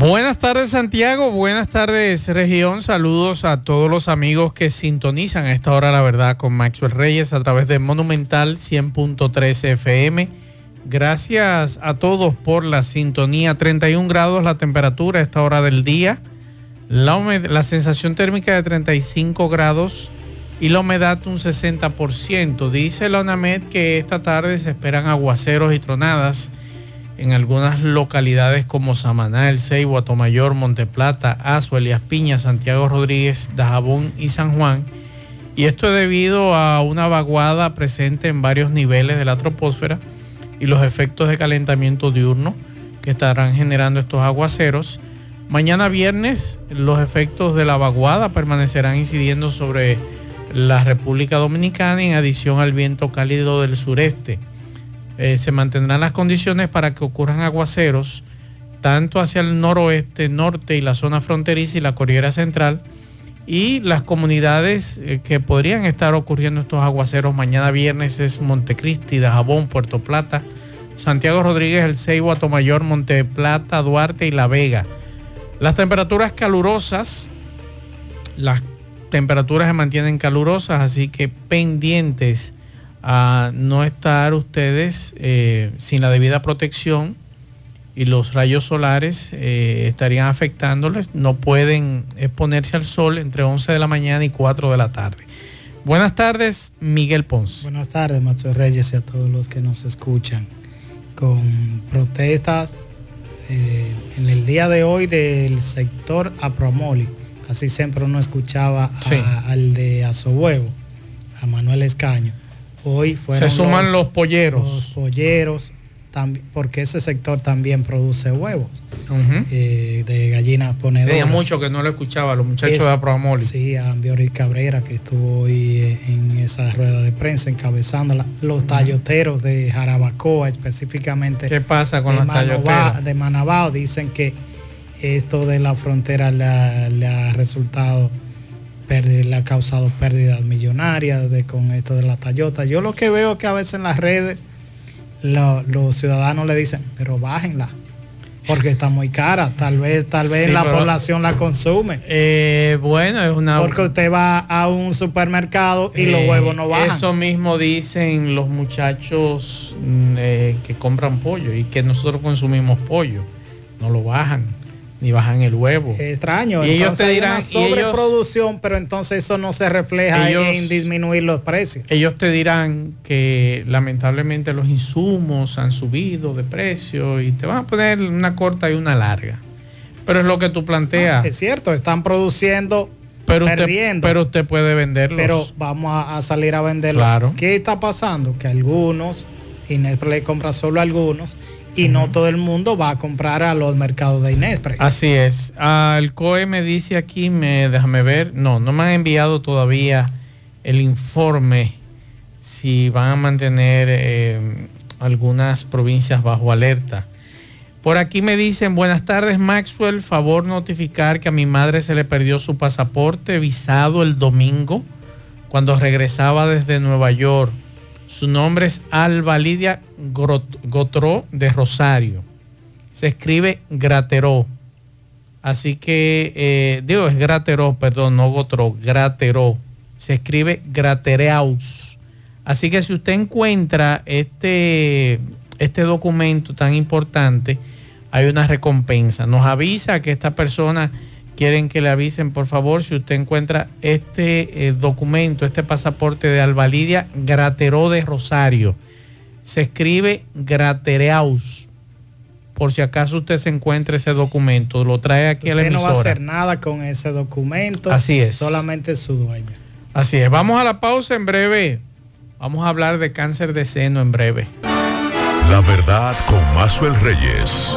Buenas tardes Santiago, buenas tardes región, saludos a todos los amigos que sintonizan a esta hora la verdad con Maxwell Reyes a través de Monumental 100.3 FM. Gracias a todos por la sintonía, 31 grados la temperatura a esta hora del día, la, la sensación térmica de 35 grados y la humedad un 60%. Dice la UNAMED que esta tarde se esperan aguaceros y tronadas en algunas localidades como Samaná, El Ceibo, Atomayor, Monteplata, Azo, Elías Piña, Santiago Rodríguez, Dajabón y San Juan. Y esto es debido a una vaguada presente en varios niveles de la troposfera y los efectos de calentamiento diurno que estarán generando estos aguaceros. Mañana viernes los efectos de la vaguada permanecerán incidiendo sobre la República Dominicana en adición al viento cálido del sureste eh, se mantendrán las condiciones para que ocurran aguaceros tanto hacia el noroeste, norte y la zona fronteriza y la cordillera central y las comunidades eh, que podrían estar ocurriendo estos aguaceros mañana viernes es Montecristi, Dajabón, Puerto Plata, Santiago Rodríguez, El Ceibo, Atomayor, Monteplata, Duarte y La Vega. Las temperaturas calurosas, las temperaturas se mantienen calurosas, así que pendientes a no estar ustedes eh, sin la debida protección y los rayos solares eh, estarían afectándoles. No pueden exponerse al sol entre 11 de la mañana y 4 de la tarde. Buenas tardes, Miguel Pons. Buenas tardes, Macho Reyes y a todos los que nos escuchan. Con protestas eh, en el día de hoy del sector Apromoli. Casi siempre uno escuchaba al de Azohuevo, a Manuel Escaño Hoy Se suman los, polleros. Los polleros, porque ese sector también produce huevos eh, de gallinas ponedoras. Tenía mucho que no lo escuchaba, los muchachos de Apromoli. Sí, a Ambioril Cabrera, que estuvo hoy en esa rueda de prensa encabezándola. Los talloteros de Jarabacoa, específicamente. ¿Qué pasa con los talloteros? De Manabao, dicen que esto de la frontera le ha resultado le ha causado pérdidas millonarias de, con esto de la Toyota. Yo lo que veo que a veces en las redes los ciudadanos le dicen, pero bájenla, porque está muy cara. Tal vez, tal vez la población la consume. Eh, bueno, es una. Porque usted va a un supermercado y los eh, huevos no bajan. Eso mismo dicen los muchachos mm, eh, que compran pollo y que nosotros consumimos pollo. No lo bajan ni bajan el huevo. extraño. Y ellos te dirán sobreproducción, pero entonces eso no se refleja en disminuir los precios. Ellos te dirán que lamentablemente los insumos han subido de precio y te van a poner una corta y una larga. Pero es lo que tú planteas. es cierto, están produciendo pero Usted, pero usted puede venderlos. Pero vamos a, salir a venderlos. Claro. ¿Qué está pasando? Que algunos, Inés le compra solo algunos, y no todo el mundo va a comprar a los mercados de Inespre. Así es. el COE me dice aquí, me, déjame ver, no, no me han enviado todavía el informe si van a mantener eh, algunas provincias bajo alerta. Por aquí me dicen, buenas tardes Maxwell, favor notificar que a mi madre se le perdió su pasaporte visado el domingo cuando regresaba desde Nueva York. Su nombre es Alba Lidia Gotró de Rosario. Se escribe Grateró. Así que, eh, digo, es Grateró, perdón, no Gotró, Grateró. Se escribe Gratereaus. Así que si usted encuentra este, este documento tan importante, hay una recompensa. Nos avisa que esta persona quieren que le avisen, por favor, si usted encuentra este eh, documento, este pasaporte de Albalidia Grateró de Rosario. Se escribe Gratereaus. Por si acaso usted se encuentra ese documento, lo trae aquí a la emisora. no va a hacer nada con ese documento. Así es. Solamente su dueño. Así es. Vamos a la pausa en breve. Vamos a hablar de cáncer de seno en breve. La verdad con Mazuel Reyes.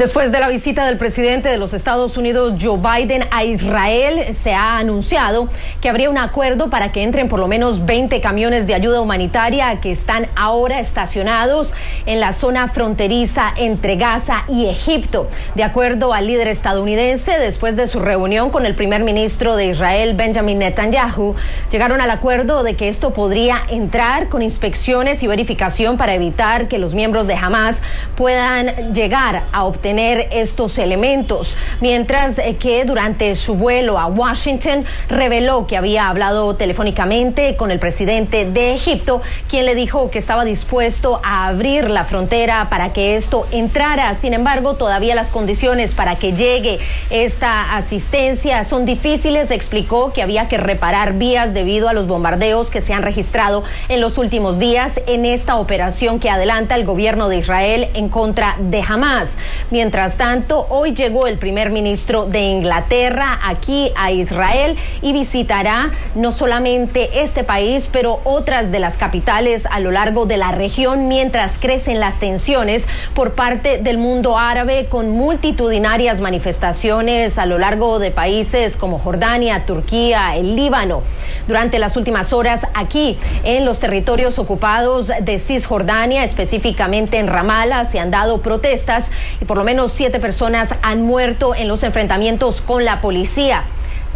Después de la visita del presidente de los Estados Unidos, Joe Biden, a Israel, se ha anunciado que habría un acuerdo para que entren por lo menos 20 camiones de ayuda humanitaria que están ahora estacionados en la zona fronteriza entre Gaza y Egipto. De acuerdo al líder estadounidense, después de su reunión con el primer ministro de Israel, Benjamin Netanyahu, llegaron al acuerdo de que esto podría entrar con inspecciones y verificación para evitar que los miembros de Hamas puedan llegar a obtener estos elementos, mientras eh, que durante su vuelo a Washington reveló que había hablado telefónicamente con el presidente de Egipto, quien le dijo que estaba dispuesto a abrir la frontera para que esto entrara. Sin embargo, todavía las condiciones para que llegue esta asistencia son difíciles. Explicó que había que reparar vías debido a los bombardeos que se han registrado en los últimos días en esta operación que adelanta el gobierno de Israel en contra de Hamas. Mientras tanto, hoy llegó el primer ministro de Inglaterra aquí a Israel y visitará no solamente este país, pero otras de las capitales a lo largo de la región mientras crecen las tensiones por parte del mundo árabe con multitudinarias manifestaciones a lo largo de países como Jordania, Turquía, el Líbano. Durante las últimas horas aquí en los territorios ocupados de Cisjordania, específicamente en Ramallah, se han dado protestas y por lo menos siete personas han muerto en los enfrentamientos con la policía.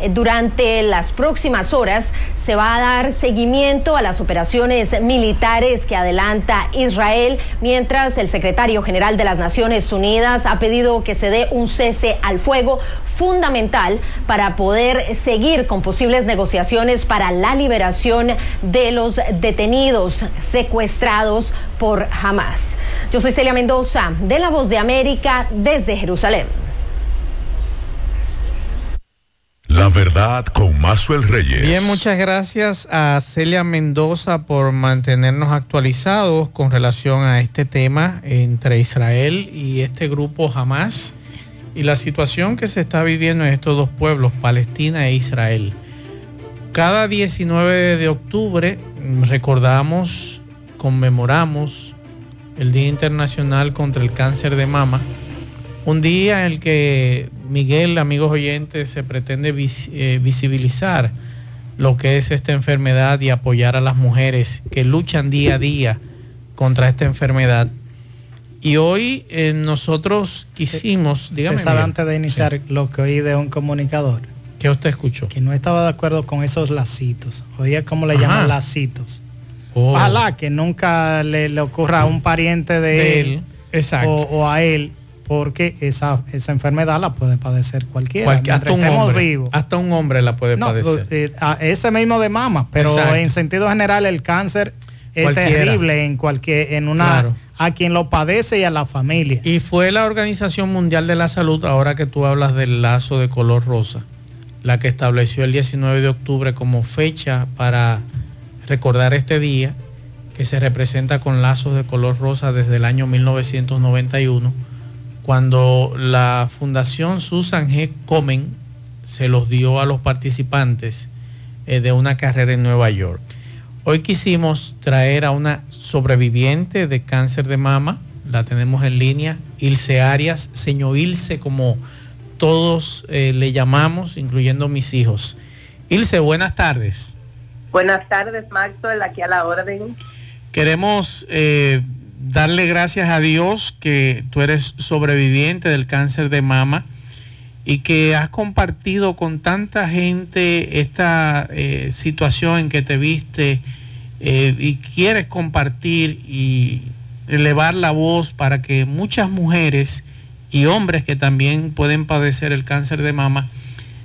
Eh, durante las próximas horas se va a dar seguimiento a las operaciones militares que adelanta Israel, mientras el secretario general de las Naciones Unidas ha pedido que se dé un cese al fuego fundamental para poder seguir con posibles negociaciones para la liberación de los detenidos secuestrados por Hamas. Yo soy Celia Mendoza de La Voz de América desde Jerusalén. La verdad con Mazuel Reyes. Bien, muchas gracias a Celia Mendoza por mantenernos actualizados con relación a este tema entre Israel y este grupo Hamas y la situación que se está viviendo en estos dos pueblos, Palestina e Israel. Cada 19 de octubre recordamos, conmemoramos el Día Internacional contra el Cáncer de Mama, un día en el que Miguel, amigos oyentes, se pretende eh, visibilizar lo que es esta enfermedad y apoyar a las mujeres que luchan día a día contra esta enfermedad. Y hoy eh, nosotros quisimos, dígame. ¿Usted sabe antes de iniciar lo que oí de un comunicador? ¿Qué usted escuchó? Que no estaba de acuerdo con esos lacitos. Oía cómo le llaman lacitos. Oh. Ojalá que nunca le, ocurra a un pariente de, él, O, a él, porque esa, esa enfermedad la puede padecer cualquiera. hasta, un hombre, hasta un hombre la puede padecer. Eh, ese mismo de mama, pero en sentido general el cáncer es terrible en cualquier, en una a quien lo padece y a la familia. Y fue la Organización Mundial de la Salud, ahora que tú hablas del lazo de color rosa, la que estableció el 19 de octubre como fecha para recordar este día que se representa con lazos de color rosa desde el año 1991, cuando la Fundación Susan G. Komen se los dio a los participantes eh, de una carrera en Nueva York. Hoy quisimos traer a una sobreviviente de cáncer de mama, la tenemos en línea, Ilse Arias, señor Ilse, como todos eh, le llamamos, incluyendo mis hijos. Ilse, buenas tardes. Buenas tardes, Maxwell, aquí a la orden. Queremos eh, darle gracias a Dios que tú eres sobreviviente del cáncer de mama y que has compartido con tanta gente esta eh, situación en que te viste eh, y quieres compartir y elevar la voz para que muchas mujeres y hombres que también pueden padecer el cáncer de mama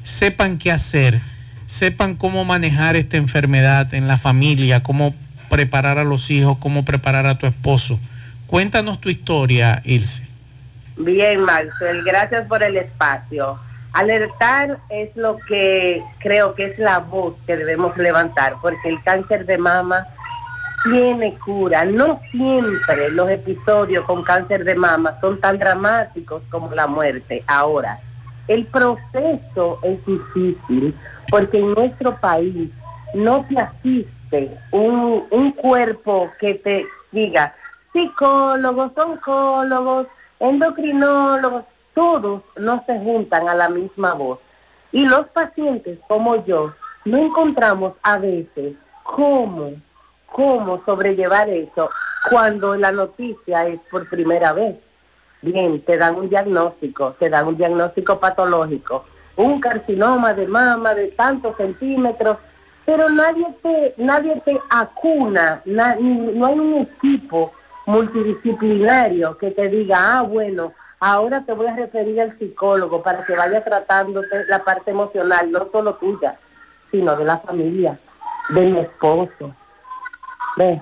sepan qué hacer sepan cómo manejar esta enfermedad en la familia, cómo preparar a los hijos, cómo preparar a tu esposo. Cuéntanos tu historia, Ilse. Bien, Marcel, gracias por el espacio. Alertar es lo que creo que es la voz que debemos levantar, porque el cáncer de mama tiene cura. No siempre los episodios con cáncer de mama son tan dramáticos como la muerte. Ahora, el proceso es difícil porque en nuestro país no se asiste un, un cuerpo que te diga psicólogos, oncólogos, endocrinólogos, todos no se juntan a la misma voz. Y los pacientes como yo no encontramos a veces cómo, cómo sobrellevar eso cuando la noticia es por primera vez. Bien, te dan un diagnóstico, te dan un diagnóstico patológico, un carcinoma de mama de tantos centímetros, pero nadie te, nadie te acuna, no hay un equipo multidisciplinario que te diga, ah, bueno, ahora te voy a referir al psicólogo para que vaya tratándote la parte emocional, no solo tuya, sino de la familia, de mi esposo. ¿Ves?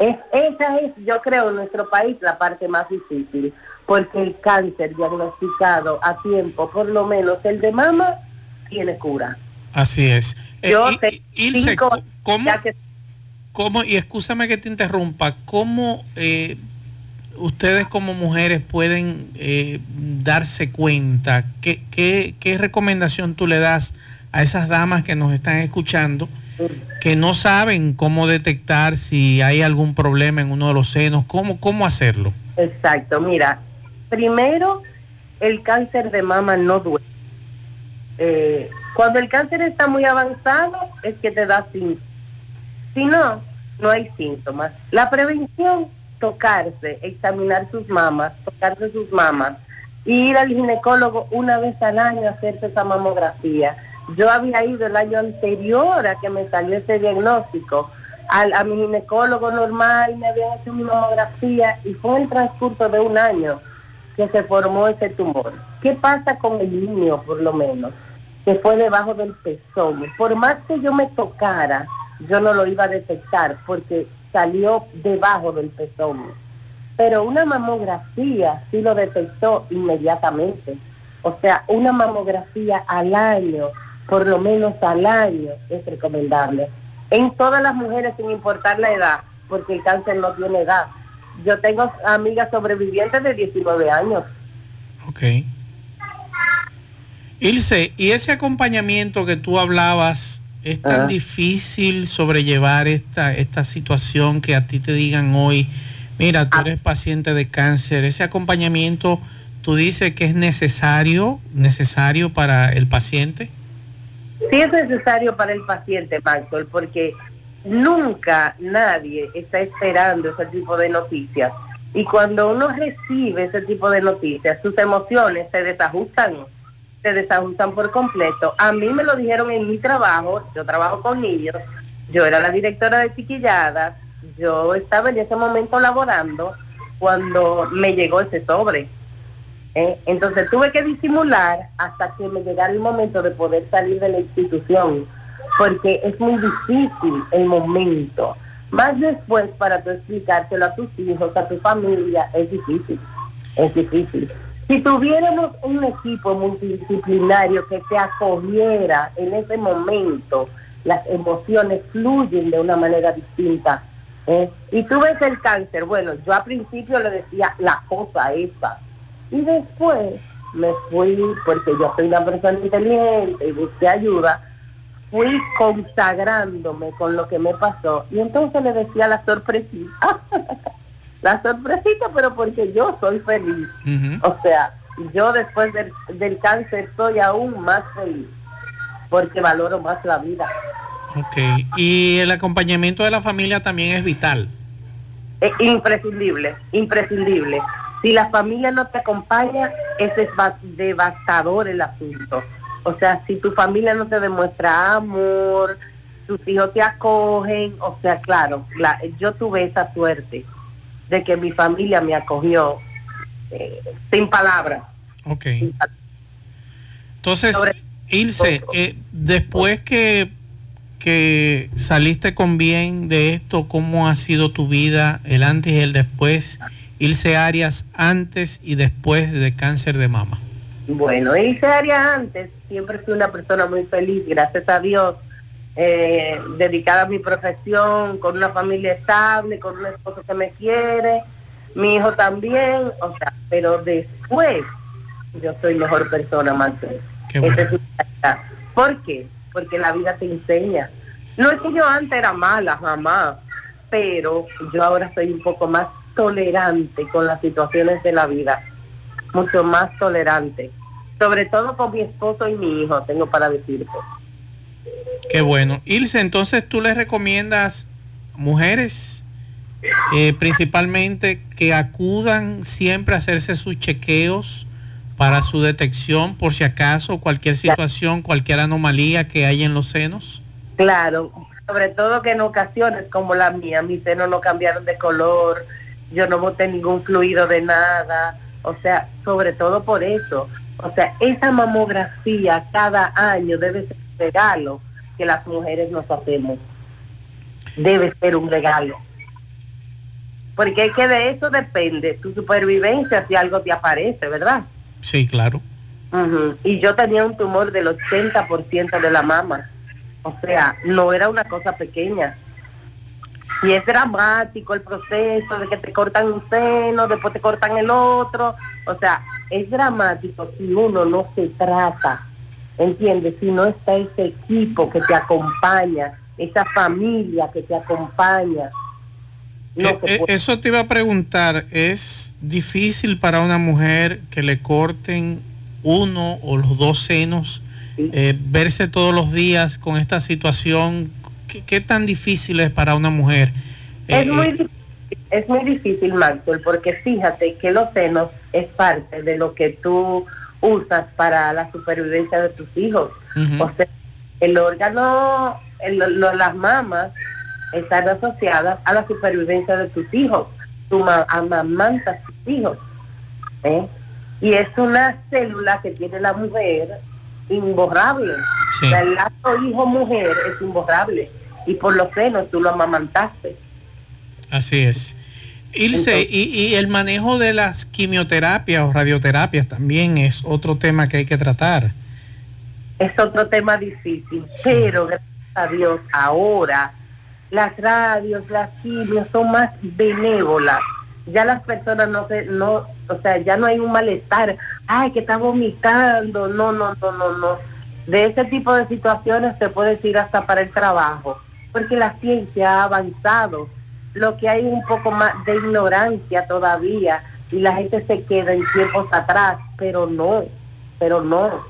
Es, esa es, yo creo, en nuestro país la parte más difícil, porque el cáncer diagnosticado a tiempo, por lo menos el de mama, tiene cura. Así es. Eh, yo y, ¿cómo, y escúchame que te interrumpa, ¿cómo eh, ustedes como mujeres pueden eh, darse cuenta? ¿Qué, qué, qué recomendación tú le das a esas damas que nos están escuchando? Que no saben cómo detectar si hay algún problema en uno de los senos, cómo, cómo hacerlo. Exacto, mira, primero el cáncer de mama no duele. Eh, cuando el cáncer está muy avanzado es que te da síntomas. Si no, no hay síntomas. La prevención, tocarse, examinar sus mamas, tocarse sus mamas, ir al ginecólogo una vez al año a hacerse esa mamografía yo había ido el año anterior a que me salió ese diagnóstico a mi ginecólogo normal, me habían hecho mi mamografía y fue el transcurso de un año que se formó ese tumor. ¿Qué pasa con el niño, por lo menos? Que fue debajo del pezón. Por más que yo me tocara, yo no lo iba a detectar porque salió debajo del pezón. Pero una mamografía sí lo detectó inmediatamente. O sea, una mamografía al año por lo menos al año es recomendable. En todas las mujeres sin importar la edad, porque el cáncer no tiene edad. Yo tengo amigas sobrevivientes de 19 años. Ok. Ilse, ¿y ese acompañamiento que tú hablabas, es tan difícil sobrellevar esta, esta situación que a ti te digan hoy, mira, tú ah. eres paciente de cáncer, ese acompañamiento, tú dices que es necesario, necesario para el paciente? Sí es necesario para el paciente, Maxwell, porque nunca nadie está esperando ese tipo de noticias. Y cuando uno recibe ese tipo de noticias, sus emociones se desajustan, se desajustan por completo. A mí me lo dijeron en mi trabajo, yo trabajo con niños, yo era la directora de chiquilladas, yo estaba en ese momento laborando cuando me llegó ese sobre ¿eh? Entonces tuve que disimular hasta que me llegara el momento de poder salir de la institución, porque es muy difícil el momento. Más después para tú explicárselo a tus hijos, a tu familia, es difícil, es difícil. Si tuviéramos un equipo multidisciplinario que te acogiera en ese momento, las emociones fluyen de una manera distinta. ¿eh? Y tú ves el cáncer, bueno, yo al principio le decía la cosa esa, y después me fui, porque yo soy una persona inteligente y busqué ayuda, fui consagrándome con lo que me pasó. Y entonces le decía la sorpresita, la sorpresita, pero porque yo soy feliz. O sea, yo después del, del cáncer soy aún más feliz, porque valoro más la vida. Ok, y el acompañamiento de la familia también es vital. Es imprescindible, imprescindible. Si la familia no te acompaña, es devastador el asunto. O sea, si tu familia no te demuestra amor, tus hijos te acogen, o sea, claro, yo tuve esa suerte de que mi familia me acogió eh, sin palabras. Ok. Entonces, Ilse, eh, después que, que saliste con bien de esto, ¿cómo ha sido tu vida, el antes y el después? Ilse Arias antes y después de cáncer de mama? Bueno, Ilse Arias antes, siempre fui una persona muy feliz, gracias a Dios, eh, dedicada a mi profesión, con una familia estable, con un esposo que me quiere, mi hijo también, o sea, pero después yo soy mejor persona, más Qué ¿Por qué? Porque la vida te enseña. No es que yo antes era mala, jamás, pero yo ahora soy un poco más tolerante con las situaciones de la vida. mucho más tolerante. Sobre todo con mi esposo y mi hijo, tengo para decirte. Qué bueno. Ilse, entonces tú le recomiendas mujeres, eh, principalmente que acudan siempre a hacerse sus chequeos para su detección por si acaso cualquier situación, cualquier anomalía que haya en los senos? Claro, sobre todo que en ocasiones como la mía, mis senos no cambiaron de color, yo no boté ningún fluido de nada, o sea, sobre todo por eso. O sea, esa mamografía cada año debe ser un regalo que las mujeres nos hacemos. Debe ser un regalo. Porque es que de eso depende tu supervivencia si algo te aparece, ¿verdad? Sí, claro. Y yo tenía un tumor del 80% de la mama. O sea, no era una cosa pequeña. Y es dramático el proceso de que te cortan un seno, después te cortan el otro. O sea, es dramático si uno no se trata, ¿entiendes? Si no está ese equipo que te acompaña, esa familia que te acompaña. Eh, eh, eso te iba a preguntar, ¿es difícil para una mujer que le corten uno o los dos senos, eh, verse todos los días con esta situación? ¿Qué, tan difícil es para una mujer? Es, muy, difícil, es muy difícil, Maxwell, porque fíjate que los senos es parte de lo que tú usas para la supervivencia de tus hijos. O sea, el órgano, las mamas están asociadas a la supervivencia de tus hijos. Tu amamanta a tus hijos. ¿eh? Y es una célula que tiene la mujer imborrable. el lazo hijo-mujer es imborrable. Y por los senos tú lo amamantaste. Así es. Ilse, y, el manejo de las quimioterapias o radioterapias también es otro tema que hay que tratar. Es otro tema difícil, pero gracias a Dios ahora las radios, las quimios son más benévolas. Ya las personas no se, no, o sea, ya no hay un malestar, ay, que está vomitando, no, no, no, no, no. De ese tipo de situaciones se puede decir hasta para el trabajo, porque la ciencia ha avanzado. Lo que hay un poco más de ignorancia todavía y la gente se queda en tiempos atrás, pero no, pero no.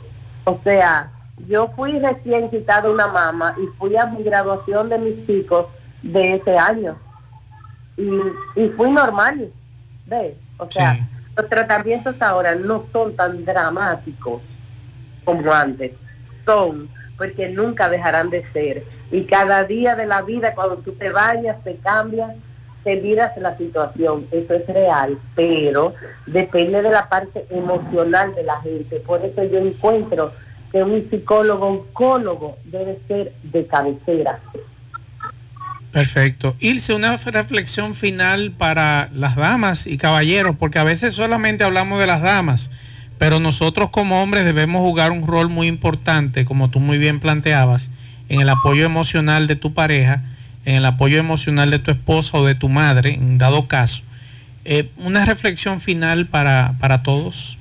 O sea, yo fui recién citada una mamá y fui a mi graduación de mis chicos de ese año. Y, fui normal, ¿ves? O sea, los tratamientos ahora no son tan dramáticos como antes. Son, porque nunca dejarán de ser. Y cada día de la vida, cuando tú te bañas, te cambias, te miras la situación. Eso es real, pero depende de la parte emocional de la gente. Por eso yo encuentro que un psicólogo oncólogo debe ser de cabecera. Perfecto. Irse una reflexión final para las damas y caballeros, porque a veces solamente hablamos de las damas, pero nosotros como hombres debemos jugar un rol muy importante, como tú muy bien planteabas, en el apoyo emocional de tu pareja, en el apoyo emocional de tu esposa o de tu madre, en dado caso. Eh, una reflexión final para, para todos.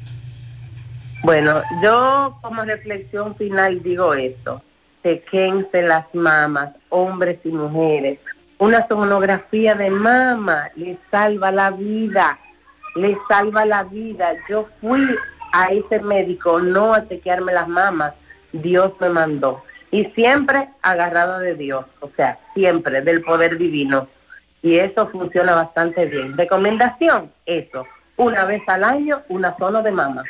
Bueno, yo como reflexión final digo esto, chequense las mamas, hombres y mujeres. Una sonografía de mama les salva la vida, les salva la vida. Yo fui a ese médico no a chequearme las mamas, Dios me mandó. Y siempre agarrado de Dios, o sea, siempre del poder divino. Y eso funciona bastante bien. Recomendación, eso, una vez al año, una zona de mama.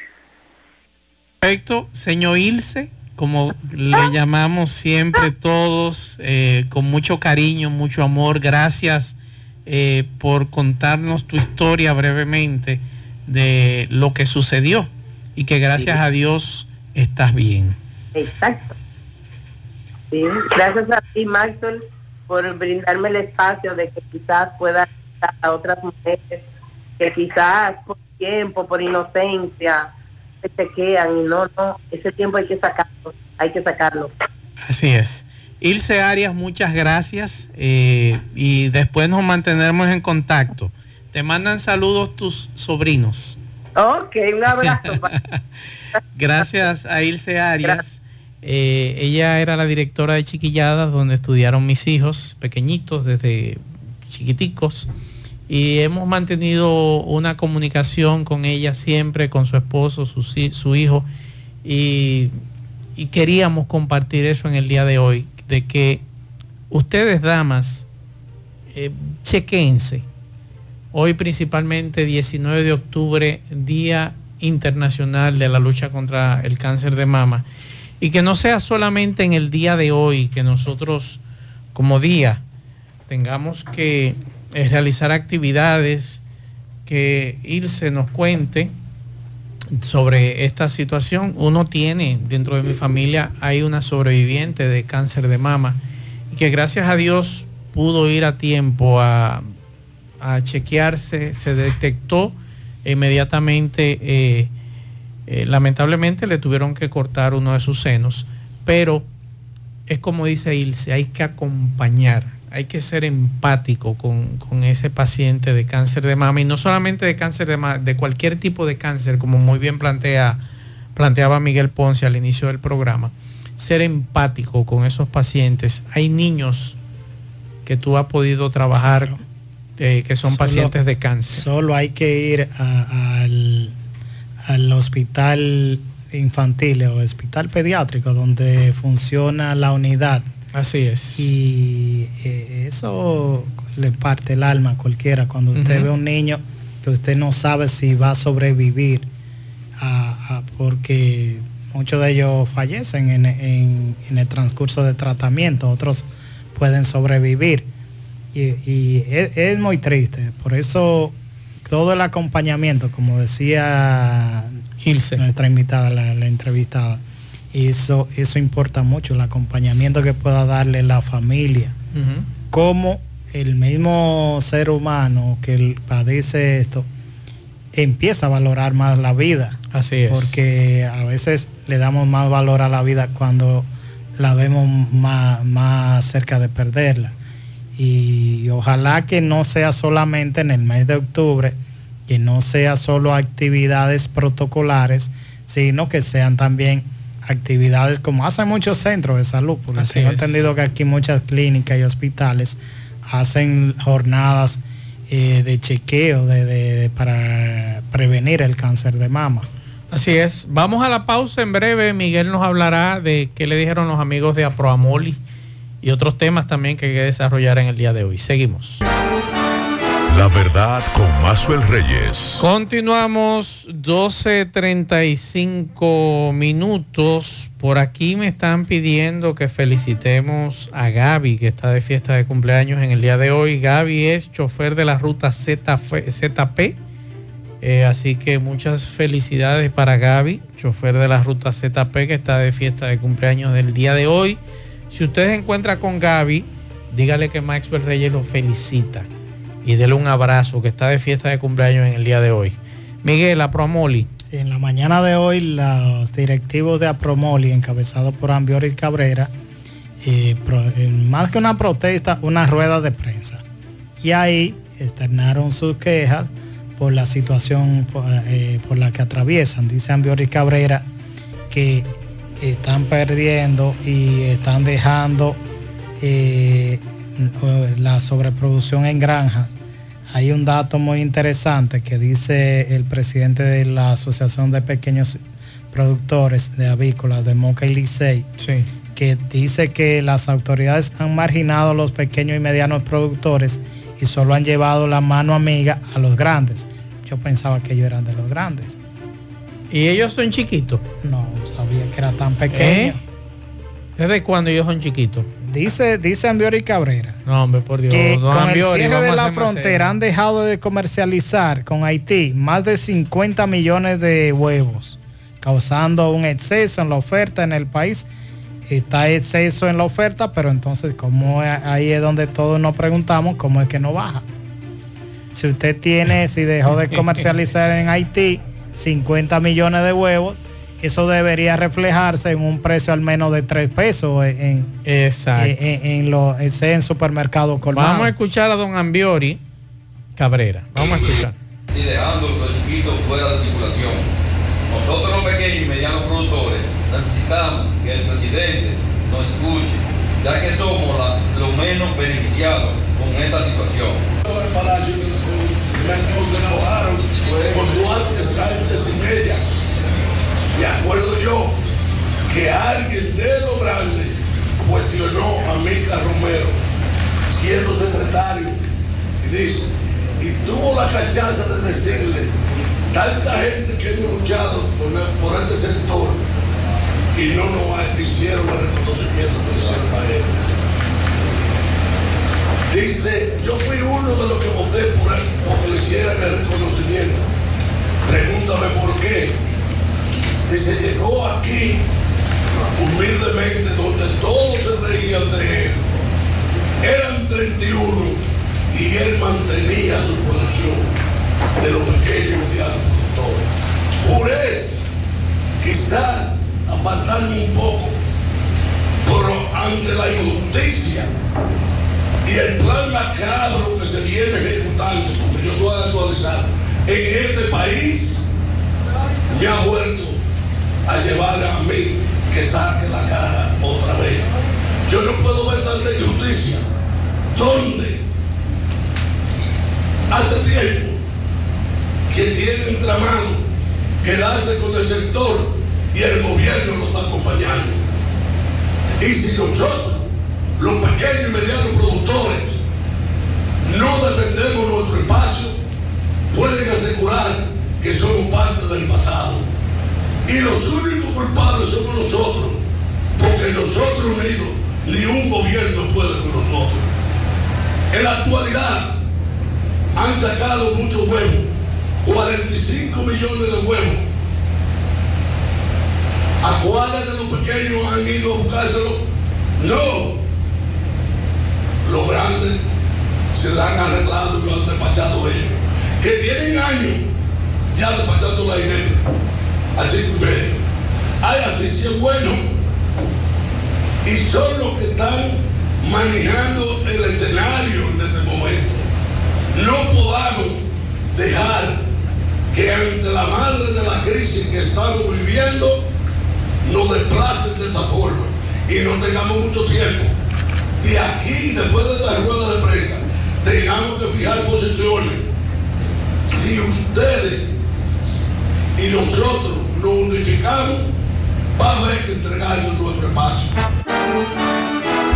Perfecto, señor Ilse, como le llamamos siempre todos, eh, con mucho cariño, mucho amor, gracias eh, por contarnos tu historia brevemente de lo que sucedió y que gracias a Dios estás bien. Exacto. Sí, gracias a ti, Maxwell, por brindarme el espacio de que quizás pueda a otras mujeres que quizás por tiempo, por inocencia, se chequean y no, no, ese tiempo hay que sacarlo, hay que sacarlo. Así es. Ilse Arias, muchas gracias eh, y después nos mantenemos en contacto. Te mandan saludos tus sobrinos. Ok, un abrazo. gracias a Ilse Arias. Eh, ella era la directora de Chiquilladas, donde estudiaron mis hijos pequeñitos, desde chiquiticos y hemos mantenido una comunicación con ella siempre, con su esposo, su, hijo, y, queríamos compartir eso en el día de hoy, de que ustedes, damas, eh, chequense. Hoy principalmente 19 de octubre, Día Internacional de la Lucha contra el Cáncer de Mama. Y que no sea solamente en el día de hoy que nosotros como día tengamos que es realizar actividades, que Irse nos cuente sobre esta situación. Uno tiene, dentro de mi familia, hay una sobreviviente de cáncer de mama y que gracias a Dios pudo ir a tiempo a, chequearse, se detectó inmediatamente, eh, eh, lamentablemente le tuvieron que cortar uno de sus senos, pero es como dice Ilse, hay que acompañar hay que ser empático con, ese paciente de cáncer de mama y no solamente de cáncer de mama, de cualquier tipo de cáncer, como muy bien plantea, planteaba Miguel Ponce al inicio del programa. Ser empático con esos pacientes. Hay niños que tú has podido trabajar eh, que son pacientes de cáncer. Solo hay que ir al, al hospital infantil o hospital pediátrico donde funciona la unidad Así es. Y eh, eso le parte el alma a cualquiera. Cuando usted ve a un niño que usted no sabe si va a sobrevivir, porque muchos de ellos fallecen en, el transcurso de tratamiento, otros pueden sobrevivir. Y, es, muy triste. Por eso todo el acompañamiento, como decía nuestra invitada, la entrevistada, eso, eso importa mucho, el acompañamiento que pueda darle la familia. Como el mismo ser humano que padece esto empieza a valorar más la vida. Así es. Porque a veces le damos más valor a la vida cuando la vemos más, más cerca de perderla. Y ojalá que no sea solamente en el mes de octubre, que no sea solo actividades protocolares, sino que sean también actividades como hacen muchos centros de salud, porque tengo entendido que aquí muchas clínicas y hospitales hacen jornadas eh, de chequeo de, para prevenir el cáncer de mama. Así es. Vamos a la pausa en breve. Miguel nos hablará de qué le dijeron los amigos de Aproamoli y otros temas también que hay que desarrollar en el día de hoy. Seguimos. La verdad con Mazuel Reyes. Continuamos 12.35 minutos. Por aquí me están pidiendo que felicitemos a Gaby, que está de fiesta de cumpleaños en el día de hoy. Gaby es chofer de la ruta ZP. Eh, así que muchas felicidades para Gaby, chofer de la ruta ZP, que está de fiesta de cumpleaños del día de hoy. Si usted se encuentra con Gaby, dígale que Maxwell Reyes lo felicita y dele un abrazo que está de fiesta de cumpleaños en el día de hoy. Miguel, Apromoli. Sí, en la mañana de hoy los directivos de Apromoli, encabezados por Ambioris Cabrera, eh, más que una protesta, una rueda de prensa. Y ahí externaron sus quejas por la situación por, eh, la que atraviesan. Dice Ambioris Cabrera que están perdiendo y están dejando eh, la sobreproducción en granjas hay un dato muy interesante que dice el presidente de la Asociación de Pequeños Productores de Avícolas de Moca y Licey, que dice que las autoridades han marginado a los pequeños y medianos productores y solo han llevado la mano amiga a los grandes. Yo pensaba que ellos eran de los grandes. ¿Y ellos son chiquitos? No, sabía que era tan pequeño. ¿Eh? ¿Desde cuándo ellos son chiquitos? Dice, dice Ambiori Cabrera. No, hombre, por Dios. Que con el cierre de la frontera han dejado de comercializar con Haití más de 50 millones de huevos, causando un exceso en la oferta en el país. Está exceso en la oferta, pero entonces, como ahí es donde todos nos preguntamos, ¿cómo es que no baja? Si usted tiene, si dejó de comercializar en Haití 50 millones de huevos, eso debería reflejarse en un precio al menos de 3 pesos en, Exacto. en, los en supermercados colmados. Vamos a escuchar a don Ambiori Cabrera. Vamos a escuchar. Y dejando los chiquitos fuera de circulación. Nosotros los pequeños y medianos productores necesitamos que el presidente nos escuche, ya que somos los menos beneficiados con esta situación. Con Duarte Sánchez y Mella. Me acuerdo yo que alguien de lo grande cuestionó a Mica Romero, siendo secretario, y dice, y tuvo la cachaza de decirle, tanta gente que hemos luchado por, por este sector y no nos hicieron el reconocimiento que hicieron a él. Dice, yo fui uno de los que voté por él, hicieran el reconocimiento. Pregúntame por qué. Dice, llegó aquí humildemente donde todos se reían de él. Eran 31 y él mantenía su posición de los pequeños y medianos productores. Jurés, quizás apartarme un poco, pero ante la injusticia y el plan macabro que se viene ejecutando, yo estoy actualizado, en este país me ha vuelto a llevar a mí que saque la cara otra vez. Yo no puedo ver tanta injusticia. ¿Dónde? Hace tiempo que tiene entramado quedarse con el sector y el gobierno lo está acompañando. Y si nosotros, los pequeños y medianos productores, no defendemos nuestro espacio, pueden asegurar que somos parte del pasado. Y los únicos culpables somos nosotros, porque nosotros unidos ni un gobierno puede con nosotros. En la actualidad han sacado muchos huevos, 45 millones de huevos. ¿A cuáles de los pequeños han ido a buscárselo? No. Los grandes se la han arreglado y lo han despachado ellos. Que tienen años ya despachando la INEP así sí es bueno. Y son los que están manejando el escenario en este momento. No podamos dejar que ante la madre de la crisis que estamos viviendo, nos desplacen de esa forma y no tengamos mucho tiempo. De aquí, después de esta rueda de prensa, tengamos que fijar posiciones. Si ustedes y nosotros nos unificamos, vamos a haber que entregarnos nuestro espacio.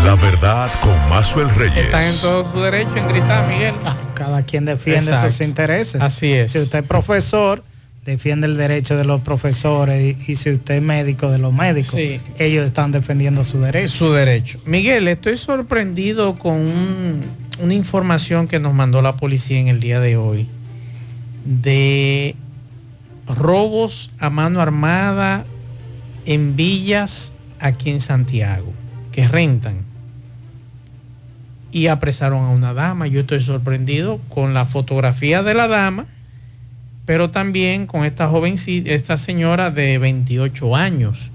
La verdad con Mazuel Reyes. Están en todo su derecho en gritar, Miguel. Cada quien defiende Exacto. sus intereses. Así es. Si usted es profesor, defiende el derecho de los profesores y, y si usted es médico, de los médicos. Sí. Ellos están defendiendo su derecho. Su derecho. Miguel, estoy sorprendido con un- una información que nos mandó la policía en el día de hoy de robos a mano armada en villas aquí en Santiago, que rentan. Y apresaron a una dama. Yo estoy sorprendido con la fotografía de la dama, pero también con esta joven, esta señora de 28 años,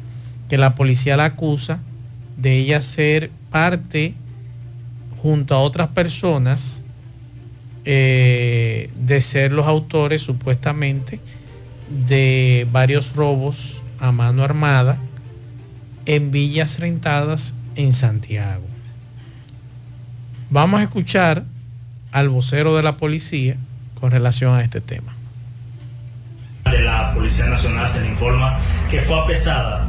que la policía la acusa de ella ser parte junto a otras personas eh, de ser los autores supuestamente de varios robos a mano armada en villas rentadas en Santiago. Vamos a escuchar al vocero de la policía con relación a este tema. de la Policía Nacional se le informa que fue apresada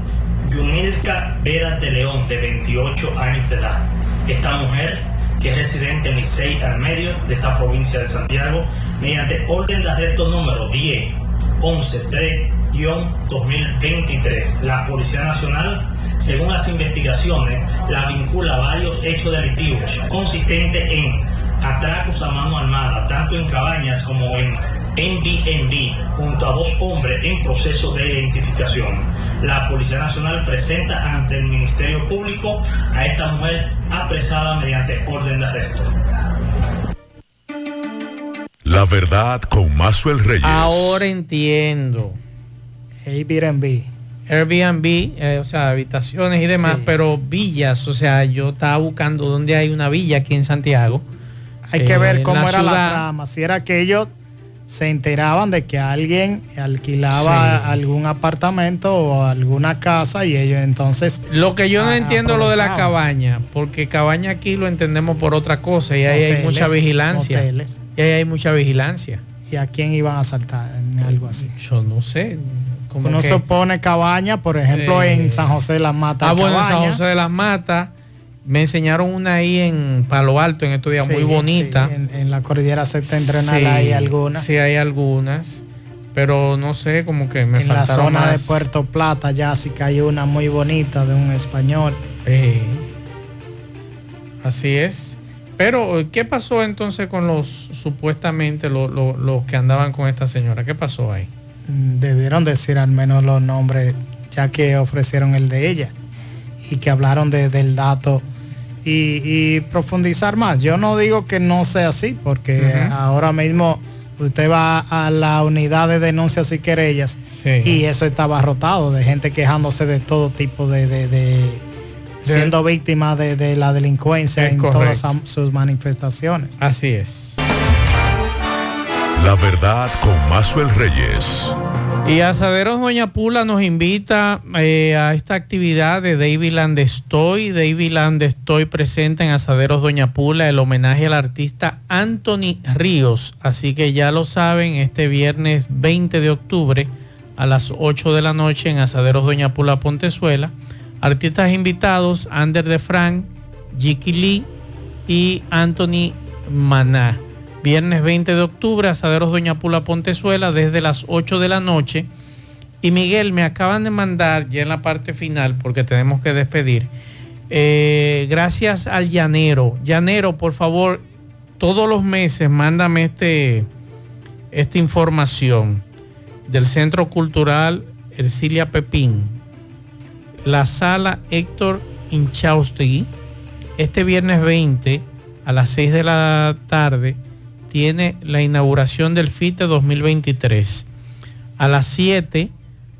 Yunilka Vera de León, de 28 años de edad. Esta mujer, que es residente en Licey al medio de esta provincia de Santiago, mediante orden de arresto número 10 11-3-2023. La Policía Nacional, según las investigaciones, la vincula a varios hechos delictivos consistentes en atracos a mano armada, tanto en cabañas como en Airbnb, junto a dos hombres en proceso de identificación. La Policía Nacional presenta ante el Ministerio Público a esta mujer apresada mediante orden de arresto. La verdad con Mazuel Reyes. Ahora entiendo. Airbnb. Airbnb, eh, o sea, habitaciones y demás, Sí. pero villas, o sea, yo estaba buscando dónde hay una villa aquí en Santiago. Hay que Eh, ver en cómo la era ciudad. la trama. Si era que ellos se enteraban de que alguien alquilaba Sí. algún apartamento o alguna casa y ellos entonces Lo que yo no Ah, entiendo lo de la cabaña, porque cabaña aquí lo entendemos por otra cosa y ahí hay mucha vigilancia. hoteles. Y ahí hay mucha vigilancia. y a quién iban a asaltar en algo así. Yo no sé. como Uno que- se pone cabaña, por ejemplo, Eh, en San José de las Matas. Ah, bueno, en San. José de las Matas. Me enseñaron una ahí en Palo Alto en estos días Sí, muy bonita. sí, en, en la cordillera septentrional Sí, hay algunas. Sí, hay algunas. Pero no sé, como que me en la zona de. Puerto Plata ya sí que hay una muy bonita de un español. Eh, así es. Pero, ¿qué pasó entonces con los supuestamente lo- lo- los que andaban con esta señora? ¿Qué pasó ahí? Mm, Debieron decir al menos los nombres, ya que ofrecieron el de ella y que hablaron de- del dato y, y profundizar más. Yo no digo que no sea así, porque ahora mismo usted va a la unidad de denuncias y querellas Sí. y eso está abarrotado de gente quejándose de todo tipo de, de- de- siendo víctima de, de la delincuencia Es en todas correcto. sus manifestaciones. Así es. La verdad con Mazuel Reyes. Y Asaderos Doña Pula nos invita eh, a esta actividad de David Landestoy. David Landestoy presenta en Asaderos Doña Pula el homenaje al artista Anthony Ríos. Así que ya lo saben, este viernes 20 de octubre a las 8 de la noche en Asaderos Doña Pula Pontezuela. Artistas invitados, Ander de Frank, Jiki Lee y Anthony Maná. Viernes 20 de octubre, Asaderos Doña Pula Pontezuela desde las 8 de la noche. Y Miguel, me acaban de mandar ya en la parte final, porque tenemos que despedir. eh, gracias al Llanero. Llanero, por favor, todos los meses mándame este, esta información del Centro Cultural Ercilia Pepín. La sala Héctor Inchaustegui. Este viernes 20 a las 6 de la tarde tiene la inauguración del FITE 2023. A las 7,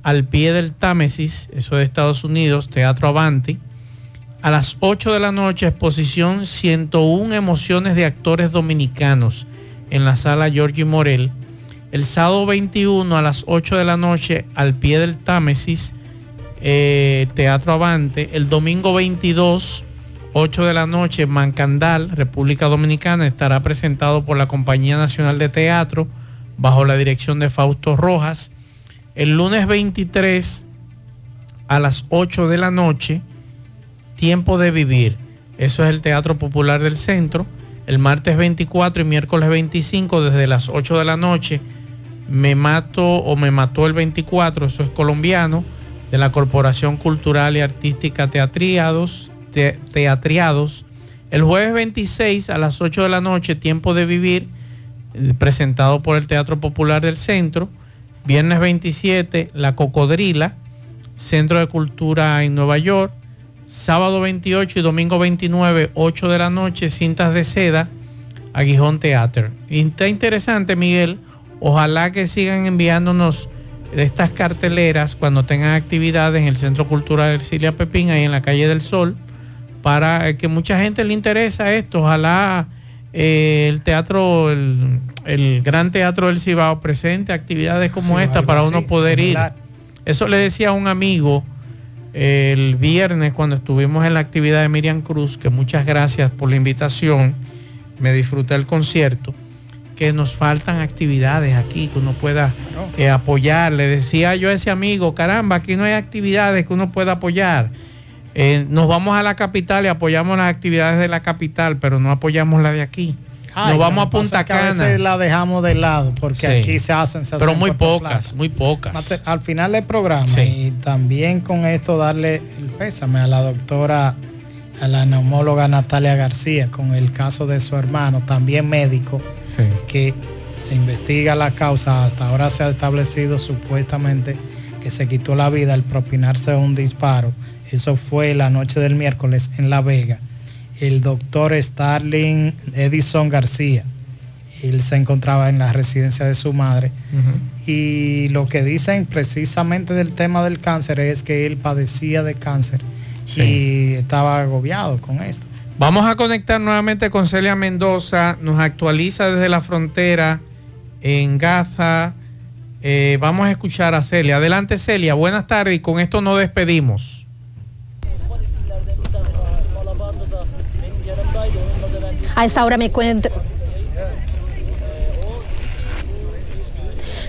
al pie del Támesis, eso de Estados Unidos, Teatro Avanti. A las 8 de la noche, exposición 101 emociones de actores dominicanos en la sala Giorgi Morel. El sábado 21 a las 8 de la noche, al pie del Támesis, eh, Teatro Avante. El domingo 22, 8 de la noche, Mancandal, República Dominicana, estará presentado por la Compañía Nacional de Teatro bajo la dirección de Fausto Rojas. El lunes 23 a las 8 de la noche, Tiempo de Vivir. Eso es el Teatro Popular del Centro. El martes 24 y miércoles 25 desde las 8 de la noche, Me Mato o Me Mató el 24, eso es colombiano, de la Corporación Cultural y Artística Teatriados, Te- Teatriados. El jueves 26 a las 8 de la noche, Tiempo de Vivir, eh, presentado por el Teatro Popular del Centro. Viernes 27, La Cocodrila, Centro de Cultura en Nueva York. Sábado 28 y domingo 29, 8 de la noche, Cintas de Seda, Aguijón Theater. Y está interesante, Miguel. Ojalá que sigan enviándonos estas carteleras cuando tengan actividades en el Centro Cultural Ercilia Pepín, ahí en la calle del Sol, para eh, que mucha gente le interesa esto. Ojalá eh, el teatro, el, el Gran Teatro del Cibao presente actividades como Sí, esta para así, uno poder similar. ir. Eso le decía a un amigo el viernes cuando estuvimos en la actividad de Miriam Cruz, que muchas gracias por la invitación, me disfruté el concierto, que nos faltan actividades aquí, que uno pueda eh, apoyar. Le decía yo a ese amigo, caramba, aquí no hay actividades que uno pueda apoyar. Eh, nos vamos a la capital y apoyamos las actividades de la capital, pero no apoyamos la de aquí. Ay, nos vamos a Punta A Cana. veces la dejamos de lado porque Sí. aquí se hacen, se Pero hacen muy pocas, Plata. muy pocas. Al final del programa Sí. y también con esto darle el pésame a la doctora, a la neumóloga Natalia García con el caso de su hermano, también médico, Sí. que se investiga la causa. Hasta ahora se ha establecido supuestamente que se quitó la vida al propinarse un disparo. Eso fue la noche del miércoles en La Vega. El doctor Starling Edison García. Él se encontraba en la residencia de su madre. Y lo que dicen precisamente del tema del cáncer es que él padecía de cáncer Sí. y estaba agobiado con esto. Vamos a conectar nuevamente con Celia Mendoza, nos actualiza desde la frontera en Gaza. Eh, vamos a escuchar a Celia. Adelante Celia, buenas tardes y con esto nos despedimos. A esta hora me encuentro...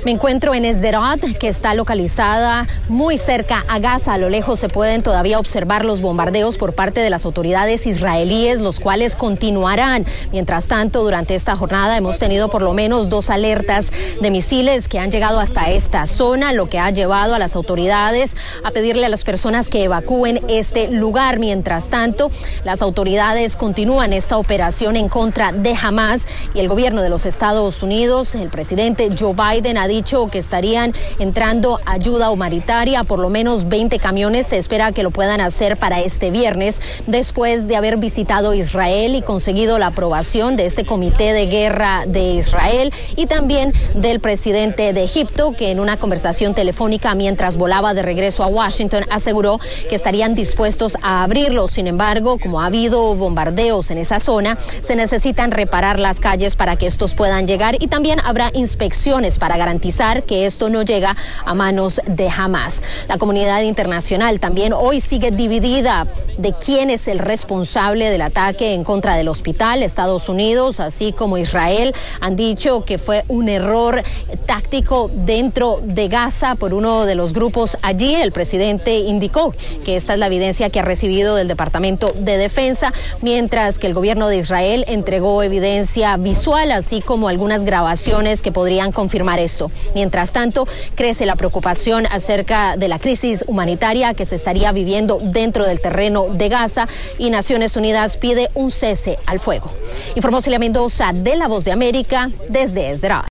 Me encuentro en Esderot, que está localizada muy cerca a Gaza. A lo lejos se pueden todavía observar los bombardeos por parte de las autoridades israelíes, los cuales continuarán. Mientras tanto, durante esta jornada hemos tenido por lo menos dos alertas de misiles que han llegado hasta esta zona, lo que ha llevado a las autoridades a pedirle a las personas que evacúen este lugar. Mientras tanto, las autoridades continúan esta operación en contra de Hamas y el gobierno de los Estados Unidos, el presidente Joe Biden ha dicho que estarían entrando ayuda humanitaria, por lo menos 20 camiones. Se espera que lo puedan hacer para este viernes, después de haber visitado Israel y conseguido la aprobación de este comité de guerra de Israel y también del presidente de Egipto, que en una conversación telefónica mientras volaba de regreso a Washington aseguró que estarían dispuestos a abrirlo. Sin embargo, como ha habido bombardeos en esa zona, se necesitan reparar las calles para que estos puedan llegar y también habrá inspecciones para garantizar que esto no llega a manos de Hamas. La comunidad internacional también hoy sigue dividida de quién es el responsable del ataque en contra del hospital. Estados Unidos, así como Israel, han dicho que fue un error táctico dentro de Gaza por uno de los grupos allí. El presidente indicó que esta es la evidencia que ha recibido del Departamento de Defensa, mientras que el gobierno de Israel entregó evidencia visual, así como algunas grabaciones que podrían confirmar esto. Mientras tanto, crece la preocupación acerca de la crisis humanitaria que se estaría viviendo dentro del terreno de Gaza y Naciones Unidas pide un cese al fuego. Informó Celia Mendoza de La Voz de América desde Esdra.